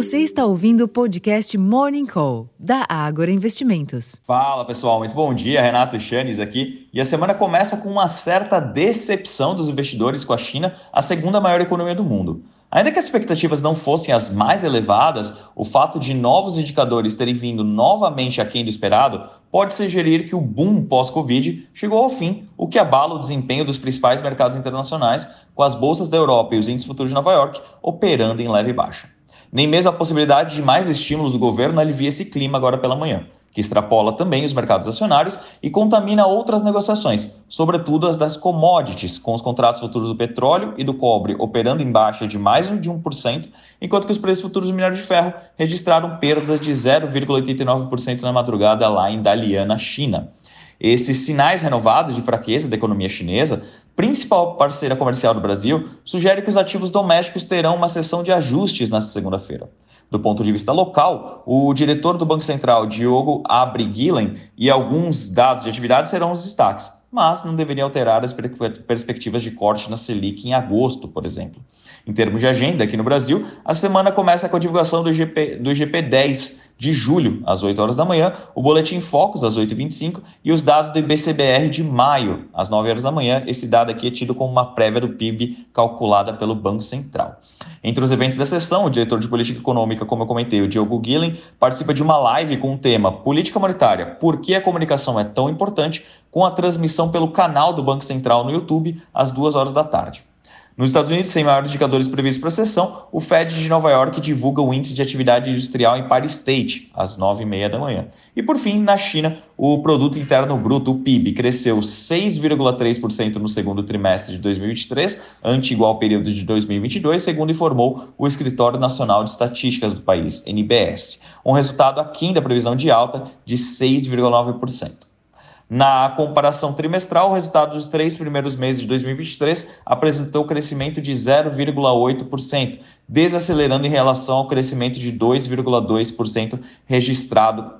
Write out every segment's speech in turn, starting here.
Você está ouvindo o podcast Morning Call, da Ágora Investimentos. Fala pessoal, muito bom dia. Renato Chanes aqui. E a semana começa com uma certa decepção dos investidores com a China, a segunda maior economia do mundo. Ainda que as expectativas não fossem as mais elevadas, o fato de novos indicadores terem vindo novamente aquém do esperado pode sugerir que o boom pós-Covid chegou ao fim, o que abala o desempenho dos principais mercados internacionais, com as bolsas da Europa e os índices futuros de Nova York operando em leve baixa. Nem mesmo a possibilidade de mais estímulos do governo alivia esse clima agora pela manhã, que extrapola também os mercados acionários e contamina outras negociações, sobretudo as das commodities, com os contratos futuros do petróleo e do cobre operando em baixa de mais de 1%, enquanto que os preços futuros do minério de ferro registraram perdas de 0,89% na madrugada lá em Dalian, China. Esses sinais renovados de fraqueza da economia chinesa, principal parceira comercial do Brasil, sugere que os ativos domésticos terão uma sessão de ajustes nesta segunda-feira. Do ponto de vista local, o diretor do Banco Central, Diogo Abriguilen, e alguns dados de atividade serão os destaques, mas não deveriam alterar as perspectivas de corte na Selic em agosto, por exemplo. Em termos de agenda, aqui no Brasil, a semana começa com a divulgação do IGP, do IGP 10 de julho, às 8 horas da manhã, o Boletim Focus, às 8h25, e os dados do IBCBR de maio, às 9 horas da manhã. Esse dado aqui é tido como uma prévia do PIB calculada pelo Banco Central. Entre os eventos da sessão, o diretor de política econômica, como eu comentei, o Diogo Gillen, participa de uma live com o tema Política Monetária: Por que a comunicação é tão importante? com a transmissão pelo canal do Banco Central no YouTube às 2 horas da tarde. Nos Estados Unidos, sem maiores indicadores previstos para a sessão, o Fed de Nova York divulga o índice de atividade industrial em Empire State, às 9h30 da manhã. E por fim, na China, o Produto Interno Bruto, o PIB, cresceu 6,3% no segundo trimestre de 2023, ante igual período de 2022, segundo informou o Escritório Nacional de Estatísticas do país, NBS. Um resultado aquém da previsão de alta de 6,9%. Na comparação trimestral, o resultado dos três primeiros meses de 2023 apresentou crescimento de 0,8%, desacelerando em relação ao crescimento de 2,2% registrado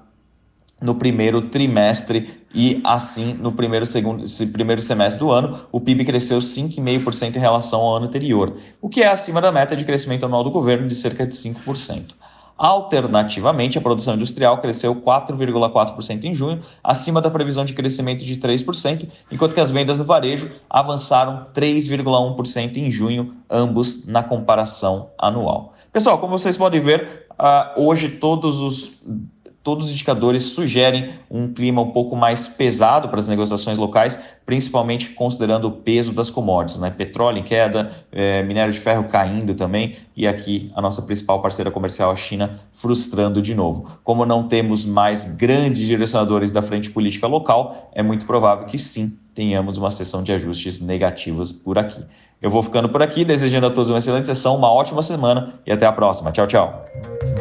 no primeiro trimestre e assim no primeiro, segundo, primeiro semestre do ano, o PIB cresceu 5,5% em relação ao ano anterior, o que é acima da meta de crescimento anual do governo de cerca de 5%. Alternativamente, a produção industrial cresceu 4,4% em junho, acima da previsão de crescimento de 3%, enquanto que as vendas no varejo avançaram 3,1% em junho, ambos na comparação anual. Pessoal, como vocês podem ver, uh, hoje todos os todos os indicadores sugerem um clima um pouco mais pesado para as negociações locais, principalmente considerando o peso das commodities, né? Petróleo em queda, é, minério de ferro caindo também, e aqui a nossa principal parceira comercial, a China, frustrando de novo. Como não temos mais grandes direcionadores da frente política local, é muito provável que sim tenhamos uma sessão de ajustes negativos por aqui. Eu vou ficando por aqui, desejando a todos uma excelente sessão, uma ótima semana e até a próxima. Tchau, tchau.